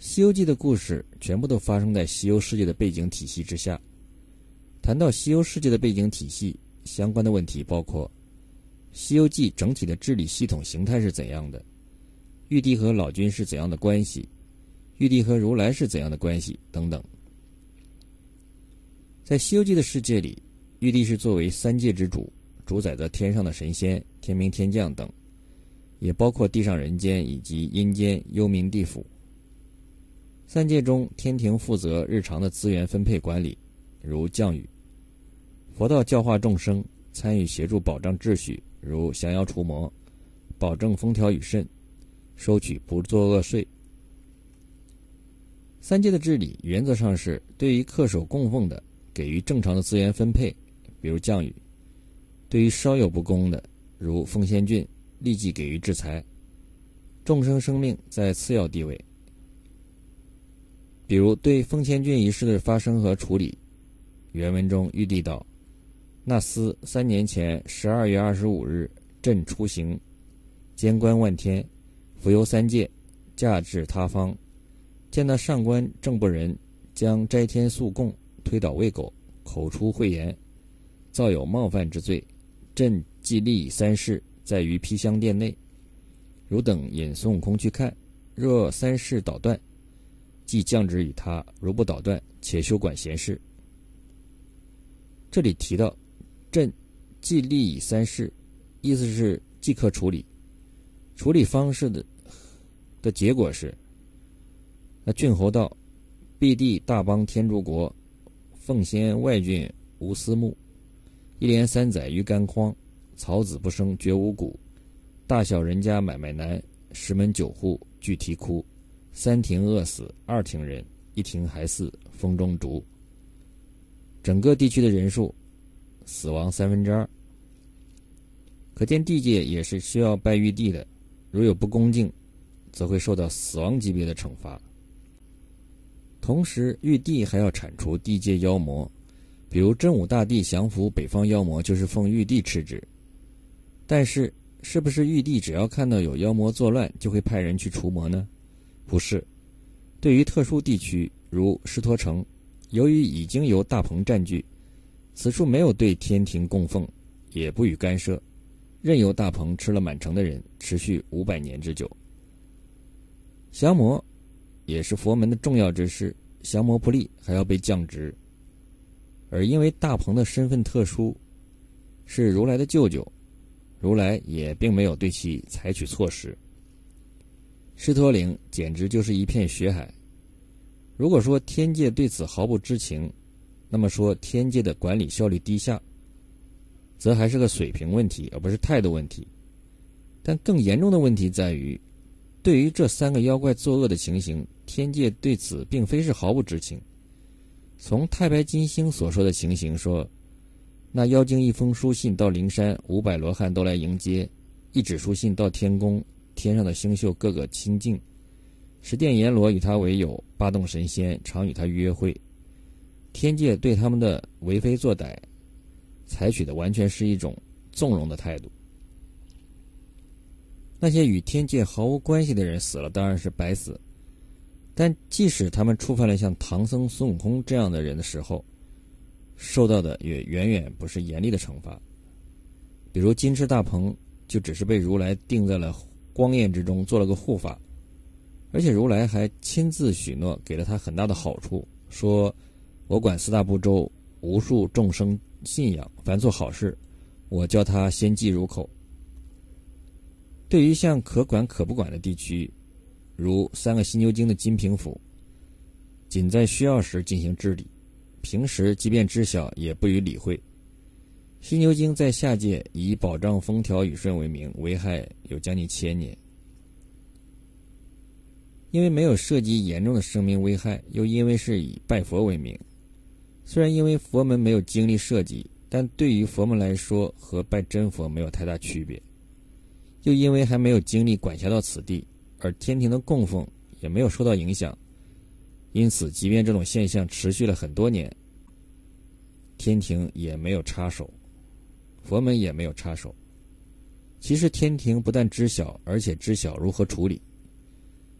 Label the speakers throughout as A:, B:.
A: 西游记》的故事全部都发生在西游世界的背景体系之下。谈到西游世界的背景体系，相关的问题包括：《西游记》整体的治理系统形态是怎样的？玉帝和老君是怎样的关系？玉帝和如来是怎样的关系？等等。在《西游记》的世界里，玉帝是作为三界之主，主宰着天上的神仙、天兵天将等，也包括地上人间以及阴间幽冥地府。三界中，天庭负责日常的资源分配管理，如降雨；佛道教化众生，参与协助保障秩序，如降妖除魔，保证风调雨顺，收取不作恶税。三界的治理原则上是对于恪守供奉的，给予正常的资源分配，比如降雨；对于稍有不公的，如奉仙郡，立即给予制裁。众生生命在次要地位。比如对奉千郡一事的发生和处理，原文中玉帝道：“那厮三年前十二月二十五日，朕出行，监观万天，浮游三界，驾至他方，见那上官正不仁，将斋天素供推倒喂狗，口出秽言，造有冒犯之罪。朕既立三世，在于披香殿内，汝等引孙悟空去看，若三世捣断。”即降旨于他，如不捣断，且休管闲事。这里提到，朕既立以三事，意思是即刻处理。处理方式的的结果是，那郡侯道：必地大邦天竺国，奉先外郡无私牧，一连三载于干荒，草籽不生，绝无谷，大小人家买卖难，十门九户俱啼哭。三庭饿死二庭人，一庭还似风中烛。整个地区的人数死亡三分之二，可见地界也是需要拜玉帝的。如有不恭敬，则会受到死亡级别的惩罚。同时，玉帝还要铲除地界妖魔，比如真武大帝降服北方妖魔，就是奉玉帝敕旨。但是，是不是玉帝只要看到有妖魔作乱，就会派人去除魔呢？不是，对于特殊地区如狮驼城，由于已经由大鹏占据，此处没有对天庭供奉，也不予干涉，任由大鹏吃了满城的人，持续五百年之久。降魔也是佛门的重要之事，降魔不利还要被降职，而因为大鹏的身份特殊，是如来的舅舅，如来也并没有对其采取措施。狮驼岭简直就是一片血海。如果说天界对此毫不知情，那么说天界的管理效率低下，则还是个水平问题，而不是态度问题。但更严重的问题在于，对于这三个妖怪作恶的情形，天界对此并非是毫不知情。从太白金星所说的情形说，那妖精一封书信到灵山，五百罗汉都来迎接；一纸书信到天宫。天上的星宿个个清净，十殿阎罗与他为友，八洞神仙常与他约会。天界对他们的为非作歹，采取的完全是一种纵容的态度。那些与天界毫无关系的人死了，当然是白死。但即使他们触犯了像唐僧、孙悟空这样的人的时候，受到的也远远不是严厉的惩罚。比如金翅大鹏，就只是被如来定在了。光焰之中做了个护法，而且如来还亲自许诺，给了他很大的好处，说：“我管四大部洲，无数众生信仰，凡做好事，我叫他先记入口。”对于像可管可不管的地区，如三个犀牛精的金平府，仅在需要时进行治理，平时即便知晓也不予理会。犀牛精在下界以保障风调雨顺为名，危害有将近千年。因为没有涉及严重的生命危害，又因为是以拜佛为名，虽然因为佛门没有经历涉及，但对于佛门来说和拜真佛没有太大区别。又因为还没有经历管辖到此地，而天庭的供奉也没有受到影响，因此即便这种现象持续了很多年，天庭也没有插手。佛门也没有插手。其实天庭不但知晓，而且知晓如何处理。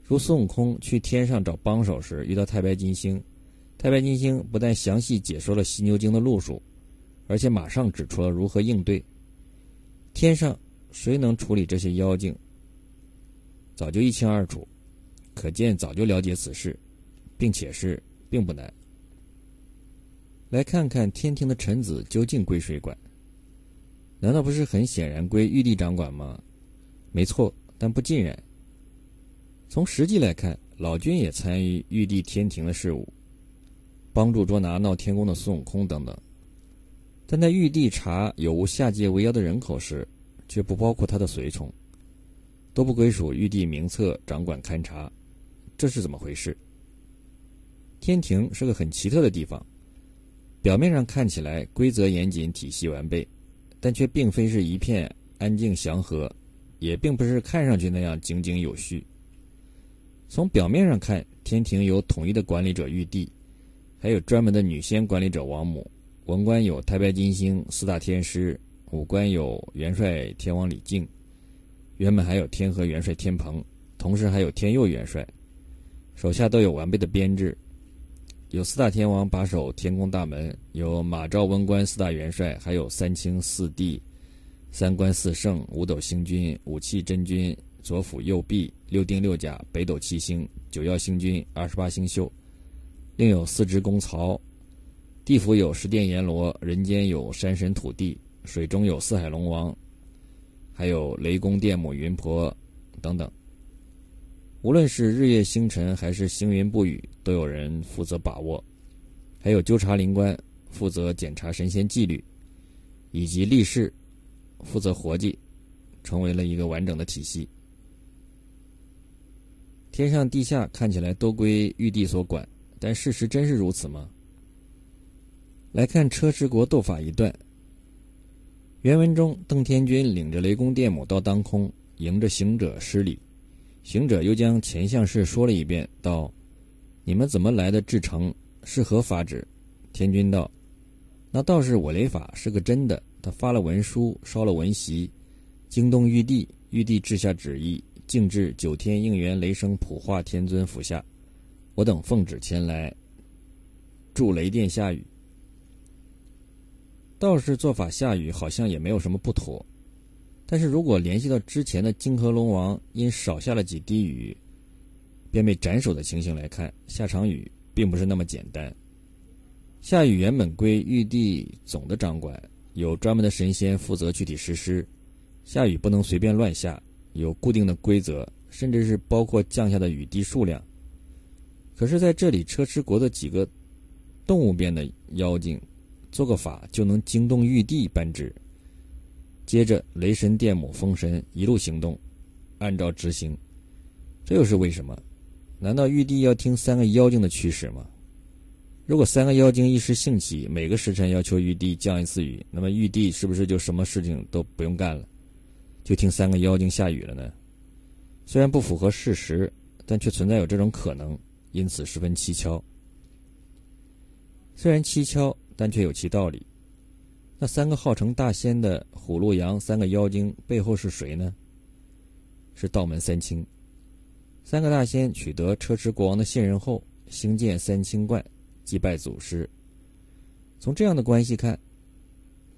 A: 如孙悟空去天上找帮手时遇到太白金星，太白金星不但详细解说了犀牛精的路数，而且马上指出了如何应对。天上谁能处理这些妖精，早就一清二楚，可见早就了解此事，并且是并不难。来看看天庭的臣子究竟归谁管？难道不是很显然归玉帝掌管吗？没错，但不尽然。从实际来看，老君也参与玉帝天庭的事务，帮助捉拿闹天宫的孙悟空等等。但在玉帝查有无下界为妖的人口时，却不包括他的随从，都不归属玉帝名册掌管勘察，这是怎么回事？天庭是个很奇特的地方。表面上看起来规则严谨、体系完备，但却并非是一片安静祥和，也并不是看上去那样井井有序。从表面上看，天庭有统一的管理者玉帝，还有专门的女仙管理者王母，文官有太白金星、四大天师，武官有元帅天王李靖，原本还有天河元帅天蓬，同时还有天佑元帅，手下都有完备的编制。有四大天王把守天宫大门，有马昭文官四大元帅，还有三清四帝、三官四圣、五斗星君、五气真君、左辅右弼、六丁六甲、北斗七星、九曜星君、二十八星宿，另有四支公曹。地府有十殿阎罗，人间有山神土地，水中有四海龙王，还有雷公电母云婆等等。无论是日月星辰还是星云布雨，都有人负责把握；还有纠察灵官负责检查神仙纪律，以及力士负责活计，成为了一个完整的体系。天上地下看起来都归玉帝所管，但事实真是如此吗？来看车迟国斗法一段。原文中，邓天君领着雷公电母到当空，迎着行者施礼。行者又将前项事说了一遍，道：“你们怎么来的？至诚是何法旨？”天君道：“那道士我雷法是个真的。他发了文书，烧了文席，惊动玉帝，玉帝制下旨意，径至九天应元雷声普化天尊府下。我等奉旨前来，助雷电下雨。道士做法下雨，好像也没有什么不妥。”但是如果联系到之前的金河龙王因少下了几滴雨，便被斩首的情形来看，下场雨并不是那么简单。下雨原本归玉帝总的掌管，有专门的神仙负责具体实施。下雨不能随便乱下，有固定的规则，甚至是包括降下的雨滴数量。可是在这里，车迟国的几个动物变的妖精，做个法就能惊动玉帝颁旨。接着，雷神、电母、风神一路行动，按照执行。这又是为什么？难道玉帝要听三个妖精的驱使吗？如果三个妖精一时兴起，每个时辰要求玉帝降一次雨，那么玉帝是不是就什么事情都不用干了，就听三个妖精下雨了呢？虽然不符合事实，但却存在有这种可能，因此十分蹊跷。虽然蹊跷，但却有其道理。那三个号称大仙的虎、鹿、羊三个妖精背后是谁呢？是道门三清。三个大仙取得车迟国王的信任后，兴建三清观，祭拜祖师。从这样的关系看，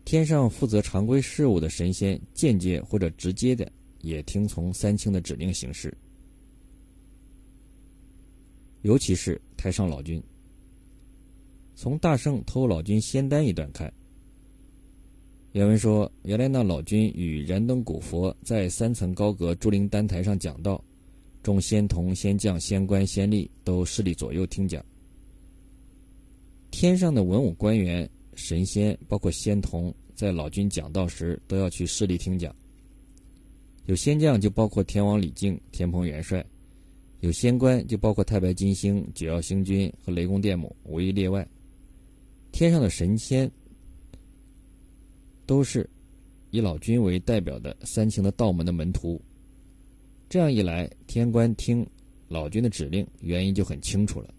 A: 天上负责常规事务的神仙，间接或者直接的也听从三清的指令行事。尤其是太上老君。从大圣偷老君仙丹一段看。原文说：“原来那老君与燃灯古佛在三层高阁朱灵丹台上讲道，众仙童、仙将、仙官、仙吏都势力左右听讲。天上的文武官员、神仙，包括仙童，在老君讲道时都要去势力听讲。有仙将就包括天王李靖、天蓬元帅；有仙官就包括太白金星、九曜星君和雷公电母，无一例外。天上的神仙。”都是以老君为代表的三清的道门的门徒。这样一来，天官听老君的指令，原因就很清楚了。